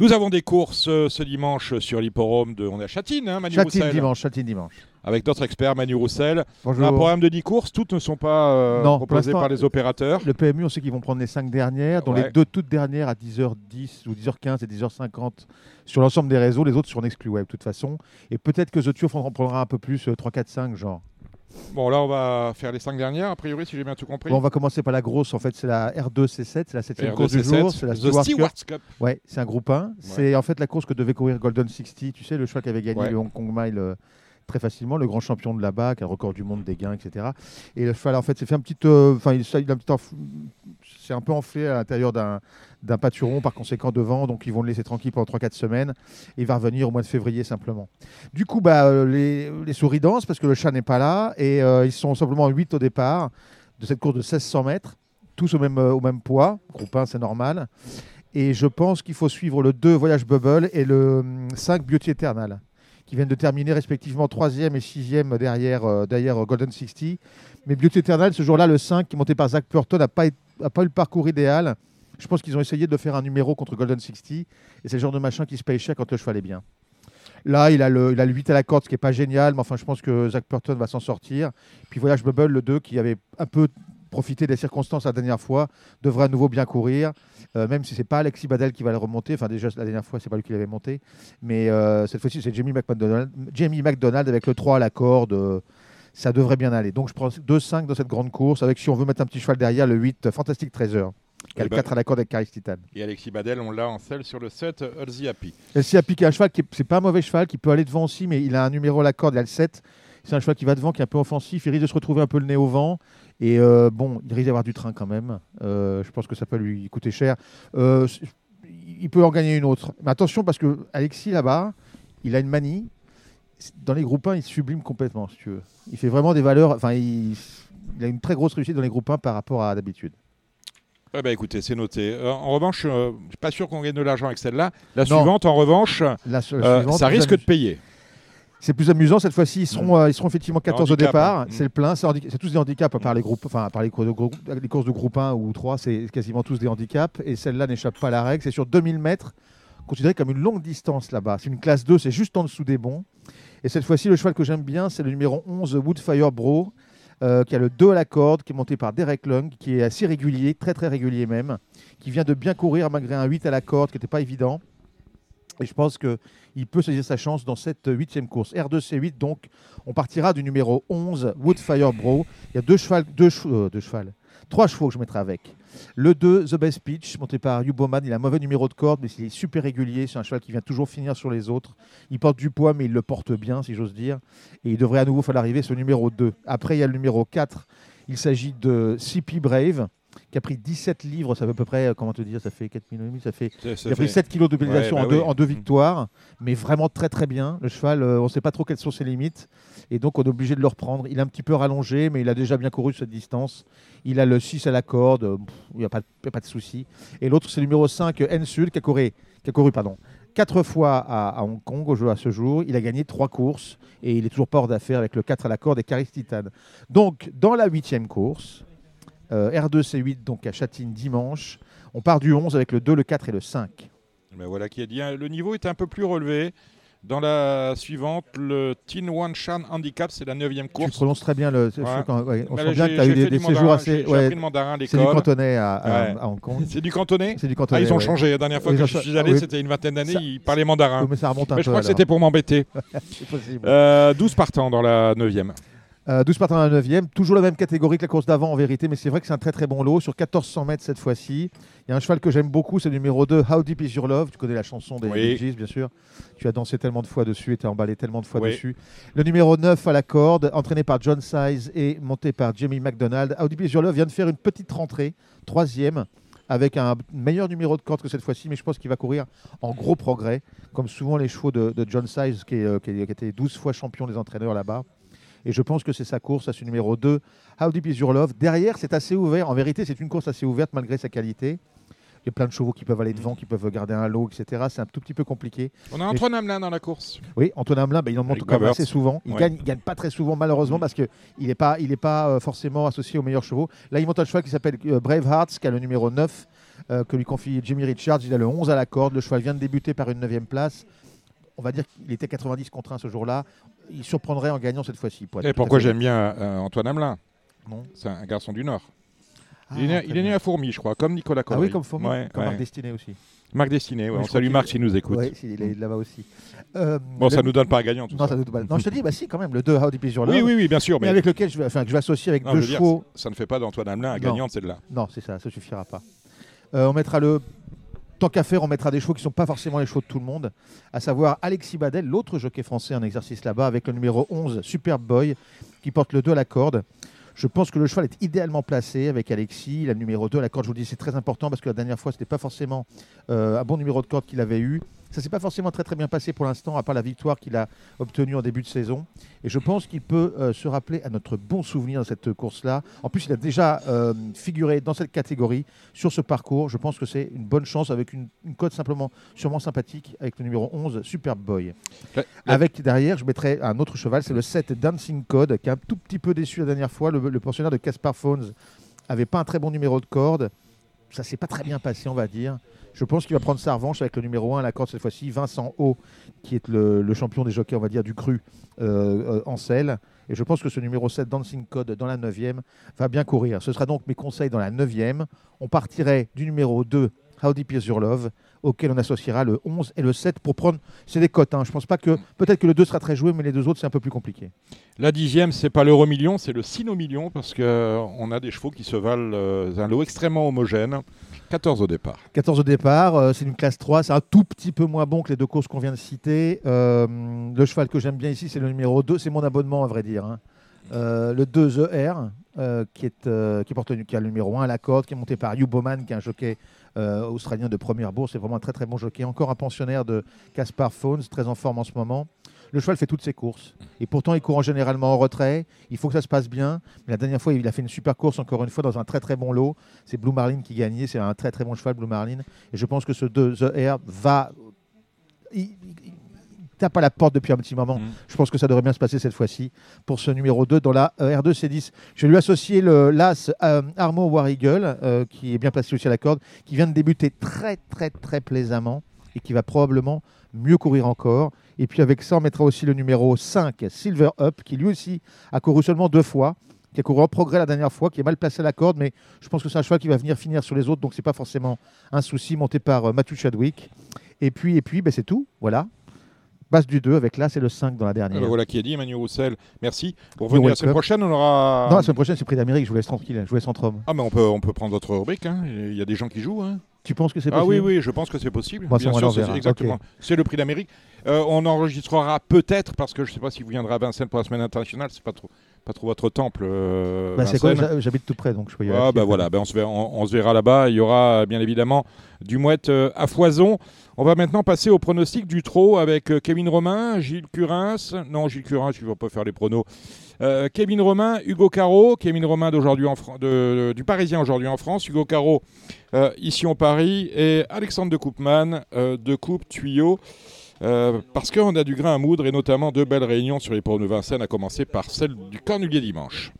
Nous avons des courses euh, ce dimanche sur l'hipporome de. On est à Châtine, hein, Manu Châtine Roussel. dimanche, Châtine dimanche. Avec notre expert Manu Roussel. Bonjour. Un programme de 10 courses, toutes ne sont pas euh, Non, proposées par les opérateurs. Le PMU, on sait qu'ils vont prendre les 5 dernières, dont Ouais. les deux toutes dernières à 10h10 ou 10h15 et 10h50 sur l'ensemble des réseaux, les autres sur Nexclu Web de toute façon. Et peut-être que The Turf en prendra un peu plus, euh, 3, 4, 5 genre. Bon, là, on va faire les 5 dernières, a priori, si j'ai bien tout compris. Bon, on va commencer par la grosse, en fait, c'est la R2C7, c'est la 7 R2C7, course du jour, c'est la Stewart Cup. Cup. Ouais, c'est un groupe 1. C'est en fait la course que devait courir Golden 60, tu sais, le cheval qui avait gagné Ouais. le Hong Kong Mile euh, très facilement, le grand champion de là-bas, qui a le record du monde des gains, etc. Et le cheval, en fait, s'est fait un petit. euh, Enfin, il, il a un petit c'est un peu enflé à l'intérieur d'un pâturon, par conséquent devant, donc ils vont le laisser tranquille pendant 3-4 semaines. Et il va revenir au mois de février simplement. Du coup, bah, euh, les, les souris dansent parce que le chat n'est pas là et euh, ils sont simplement 8 au départ de cette course de 1600 mètres, tous au même, euh, au même poids. Groupe 1, c'est normal. Et je pense qu'il faut suivre le 2 Voyage Bubble et le hum, 5 Beauty Eternal, qui viennent de terminer respectivement 3e et 6e derrière, euh, derrière euh, Golden 60. Mais Beauty Eternal, ce jour-là, le 5, qui est monté par Zach Purton, n'a pas, pas eu le parcours idéal. Je pense qu'ils ont essayé de faire un numéro contre Golden 60. Et c'est le genre de machin qui se paye cher quand le cheval est bien. Là, il a, le, il a le 8 à la corde, ce qui n'est pas génial, mais enfin, je pense que Zach Purton va s'en sortir. Puis Voyage Bubble, le 2, qui avait un peu profité des circonstances la dernière fois, devrait à nouveau bien courir. Euh, même si c'est pas Alexis Badel qui va le remonter. Enfin, déjà, la dernière fois, c'est pas lui qui l'avait monté. Mais euh, cette fois-ci, c'est Jamie McDonald, Jamie McDonald avec le 3 à la corde. euh, ça devrait bien aller. Donc, je prends 2-5 dans cette grande course. Avec, si on veut mettre un petit cheval derrière, le 8, euh, Fantastic Treasure. Qui a Eh le ben- 4 à la corde avec Caris Titan. Et Alexis Badel, on l'a en selle sur le 7, All the Happy. Et s'il a piqué un cheval, qui est- c'est pas un mauvais cheval, qui peut aller devant aussi, mais il a un numéro à la corde, il a le 7. C'est un cheval qui va devant, qui est un peu offensif. Il risque de se retrouver un peu le nez au vent. Et euh, bon, il risque d'avoir du train quand même. Euh, je pense que ça peut lui coûter cher. Euh, il peut en gagner une autre. Mais attention, parce que Alexis, là-bas, il a une manie. Dans les groupes 1, il sublime complètement, si tu veux. Il fait vraiment des valeurs. Enfin, il, il a une très grosse réussite dans les groupes 1 par rapport à d'habitude. Eh ben, écoutez, c'est noté. Euh, en revanche, euh, je suis pas sûr qu'on gagne de l'argent avec celle-là. La Non. suivante, en revanche, La euh, ça risque de payer. C'est plus amusant cette fois-ci. Ils seront, euh, ils seront effectivement 14 au départ. hein. C'est le plein. C'est tous des handicaps à part les groupes, enfin à part les courses de, grou- les courses de groupe 1 ou 3, c'est quasiment tous des handicaps. Et celle-là n'échappe pas à la règle. C'est sur 2000 mètres, considéré comme une longue distance là-bas. C'est une classe 2, c'est juste en dessous des bons. Et cette fois-ci, le cheval que j'aime bien, c'est le numéro 11 Woodfire Bro, euh, qui a le 2 à la corde, qui est monté par Derek Lung, qui est assez régulier, très très régulier même, qui vient de bien courir malgré un 8 à la corde qui n'était pas évident. Et je pense qu'il peut saisir sa chance dans cette huitième course. R2C8, donc, on partira du numéro 11, Woodfire Bro. Il y a deux chevaux- euh, trois chevaux que je mettrai avec. Le 2, The Best Pitch, monté par Hugh Bowman. Il a un mauvais numéro de corde, mais il est super régulier. C'est un cheval qui vient toujours finir sur les autres. Il porte du poids, mais il le porte bien, si j'ose dire. Et il devrait à nouveau falloir arriver sur le numéro 2. Après, il y a le numéro 4. Il s'agit de CP Brave, qui a pris 17 livres. Ça fait à peu près, euh, comment te dire, ça fait 4 millions et demi, ça fait Ça- ça il a pris fait- 7 kilos de pénalisation Ouais, en, bah deux, oui. en deux victoires, mais vraiment très très bien. Le cheval, euh, on ne sait pas trop quelles sont ses limites, et donc on est obligé de le reprendre. Il est un petit peu rallongé, mais il a déjà bien couru cette distance. Il a le 6 à la corde, euh, pff, il n'y a, pas de- il y a pas de souci. Et l'autre, c'est le numéro 5, Ensul, qui a couru, qui a couru pardon, 4 fois à, à Hong Kong au jeu à ce jour. Il a gagné 3 courses, et il est toujours pas hors d'affaire avec le 4 à la corde et Caris Titan. Donc, dans la huitième course, R2C8, donc à Châtine dimanche, on part du 11 avec le 2, le 4 et le 5. Ben voilà qui est dit. Le niveau est un peu plus relevé. Dans la suivante, le Tin Wan Shan Handicap, c'est la neuvième Tu course. prononces très bien le. c'est Ouais. sûr quand- ouais, on Ben sent bien que tu as eu des, des séjours assez. ouais, appris le mandarin à c'est du cantonais à, à- Ouais. à Hong Kong. C'est du cantonais C'est du Ah, cantonais. ils ont changé. La dernière fois que je suis allé, oui. c'était une vingtaine d'années, ils parlaient mandarin. Oui, mais ça remonte un Mais peu. je crois que c'était pour m'embêter. C'est possible. Euh, 12 partants dans la neuvième. Euh, 12 partants à la 9 toujours la même catégorie que la course d'avant en vérité, mais c'est vrai que c'est un très très bon lot sur 1400 mètres cette fois-ci. Il y a un cheval que j'aime beaucoup, c'est le numéro 2, How Deep Is Your Love. Tu connais la chanson des Oui. Bien sûr. Tu as dansé tellement de fois dessus et tu as emballé tellement de fois Oui. dessus. Le numéro 9 à la corde, entraîné par John Size et monté par Jamie McDonald. How Deep Is Your Love vient de faire une petite rentrée, troisième, avec un meilleur numéro de corde que cette fois-ci, mais je pense qu'il va courir en gros progrès, comme souvent les chevaux de, de John Size, qui, est, euh, qui est- qui a été 12 fois champion des entraîneurs là-bas. Et je pense que c'est sa course à ce numéro 2, How Deep Is Your Love? Derrière, c'est assez ouvert. En vérité, c'est une course assez ouverte malgré sa qualité. Il y a plein de chevaux qui peuvent aller devant, qui peuvent garder un lot, etc. C'est un tout petit peu compliqué. On a Antoine Hamelin dans la course. Oui, Antoine Hamelin, ben, il en monte quand même assez souvent. Il Ouais. gagne, il gagne pas très souvent, malheureusement, parce qu'il n'est pas, il est pas euh, forcément associé aux meilleurs chevaux. Là, il monte un cheval qui s'appelle euh, Brave Hearts, qui a le numéro 9, euh, que lui confie Jimmy Richards. Il a le 11 à la corde. Le cheval vient de débuter par une 9 place. On va dire qu'il était 90 contre 1 ce jour-là. Il surprendrait en gagnant cette fois-ci. Et pourquoi j'aime bien euh, Antoine Hamelin? C'est un garçon du Nord. Ah, il, est né, très il est né bien. à Fourmi, je crois, comme Nicolas Ah Corbeil. oui, comme Fourmi, Ouais, comme ouais. Marc Destiné aussi. Marc Destiné, ouais. On salue Marc s'il nous écoute. Oui, il est là-bas aussi. Euh, Bon, le- ça nous donne pas un gagnant, tout Non, ça. ça nous donne pas- Non, je te dis, bah si, quand même, le 2 How Deep Is Your Love. Oui, oui, oui, bien sûr. Mais Mais, avec lequel je vais, enfin, que je vais associer avec Non, deux dire, chevaux. ça ne fait pas d'Antoine Hamelin un gagnant de celle-là. Non, c'est ça, ça suffira pas. Euh, on mettra le. Tant qu'à faire, on mettra des chevaux qui ne sont pas forcément les chevaux de tout le monde, à savoir Alexis Badel, l'autre jockey français en exercice là-bas, avec le numéro 11, Superb Boy, qui porte le 2 à la corde. Je pense que le cheval est idéalement placé avec Alexis. Il a le numéro 2 à la corde. Je vous dis, c'est très important parce que la dernière fois, ce n'était pas forcément euh, un bon numéro de corde qu'il avait eu. Ça s'est pas forcément très très bien passé pour l'instant, à part la victoire qu'il a obtenue en début de saison. Et je pense qu'il peut euh, se rappeler à notre bon souvenir de cette course-là. En plus, il a déjà euh, figuré dans cette catégorie sur ce parcours. Je pense que c'est une bonne chance avec une, une cote simplement sûrement sympathique avec le numéro 11, Superb Boy. Avec derrière, je mettrai un autre cheval, c'est le 7 Dancing Code, qui est un tout petit peu déçu la dernière fois. Le, le pensionnaire de Caspar Phones avait pas un très bon numéro de corde. Ça s'est pas très bien passé, on va dire. Je pense qu'il va prendre sa revanche avec le numéro 1 à la corde cette fois-ci, Vincent O, qui est le, champion des jockeys, on va dire, du cru euh, euh, en selle. Et je pense que ce numéro 7, Dancing Code, dans la 9e, va bien courir. Ce sera donc mes conseils dans la 9e. On partirait du numéro 2, How Deep Is Your Love, auquel on associera le 11 et le 7 pour prendre. C'est des cotes. Hein. Je pense pas que. Peut-être que le 2 sera très joué, mais les deux autres, c'est un peu plus compliqué. La dixième, c'est pas l'euro million, c'est le sino million parce qu'on a des chevaux qui se valent euh, un lot extrêmement homogène. 14 au départ. 14 au départ, euh, c'est une classe 3, c'est un tout petit peu moins bon que les deux courses qu'on vient de citer. Euh, le cheval que j'aime bien ici, c'est le numéro 2, c'est mon abonnement à vrai dire. hein. Euh, le 2 ER, euh, qui, est, euh, qui, porte qui a le numéro 1 à la corde, qui est monté par Hugh Bowman, qui est un jockey australien de première bourse. C'est vraiment un très très bon jockey. Encore un pensionnaire de Caspar Phones, très en forme en ce moment. Le cheval fait toutes ses courses. Et pourtant, il court généralement en retrait. Il faut que ça se passe bien. Mais la dernière fois, il a fait une super course, encore une fois, dans un très très bon lot. C'est Blue Marlin qui gagnait. C'est un très très bon cheval, Blue Marlin. Et je pense que ce 2 The Air va. Tape à la porte depuis un petit moment. Mhm. Je pense que ça devrait bien se passer cette fois-ci pour ce numéro 2 dans la euh, R2 C10. Je vais lui associer le l'As euh, Armo War Eagle, euh, qui est bien placé aussi à la corde, qui vient de débuter très très très plaisamment et qui va probablement mieux courir encore. Et puis avec ça, on mettra aussi le numéro 5, Silver Up, qui lui aussi a couru seulement deux fois, qui a couru en progrès la dernière fois, qui est mal placé à la corde, mais je pense que c'est un cheval qui va venir finir sur les autres, donc c'est pas forcément un souci, monté par euh, Matthew Chadwick. Et puis, et puis ben, c'est tout, voilà. Base du 2 avec là, c'est le 5 dans la dernière. Alors, voilà qui est dit, Emmanuel Roussel. Merci. Pour venir la semaine prochaine, on aura. Non, la semaine prochaine, c'est prix d'Amérique, je vous laisse tranquille, je vous laisse entre hommes. Ah, mais on peut, on peut prendre votre rubrique. hein. Il y a des gens qui jouent. hein. Tu penses que c'est Ah possible oui, oui, je pense que c'est possible. Bon, Bien sûr, c'est verra. exactement. C'est le prix d'Amérique. Euh, on enregistrera peut-être, parce que je ne sais pas si vous viendrez à Vincennes pour la semaine internationale, c'est pas trop, pas trop votre temple. euh, Bah, c'est quoi J'habite tout près, donc je peux y aller. Ah bah voilà, bah on, se verra, on, on se verra là-bas. Il y aura bien évidemment du mouette euh, à foison. On va maintenant passer au pronostic du trot avec euh, Kevin Romain, Gilles Curins. Non, Gilles Curins, tu vas pas faire les pronos. Euh, Kevin Romain, Hugo Caro. Kevin Romain d'aujourd'hui du Parisien aujourd'hui en France. Hugo Caro euh, ici en Paris. Et Alexandre de Coupman euh, de Coupe Tuyau. Parce qu'on a du grain à moudre et notamment deux belles réunions sur les pronos de Vincennes, à commencer par celle du Cornulier dimanche.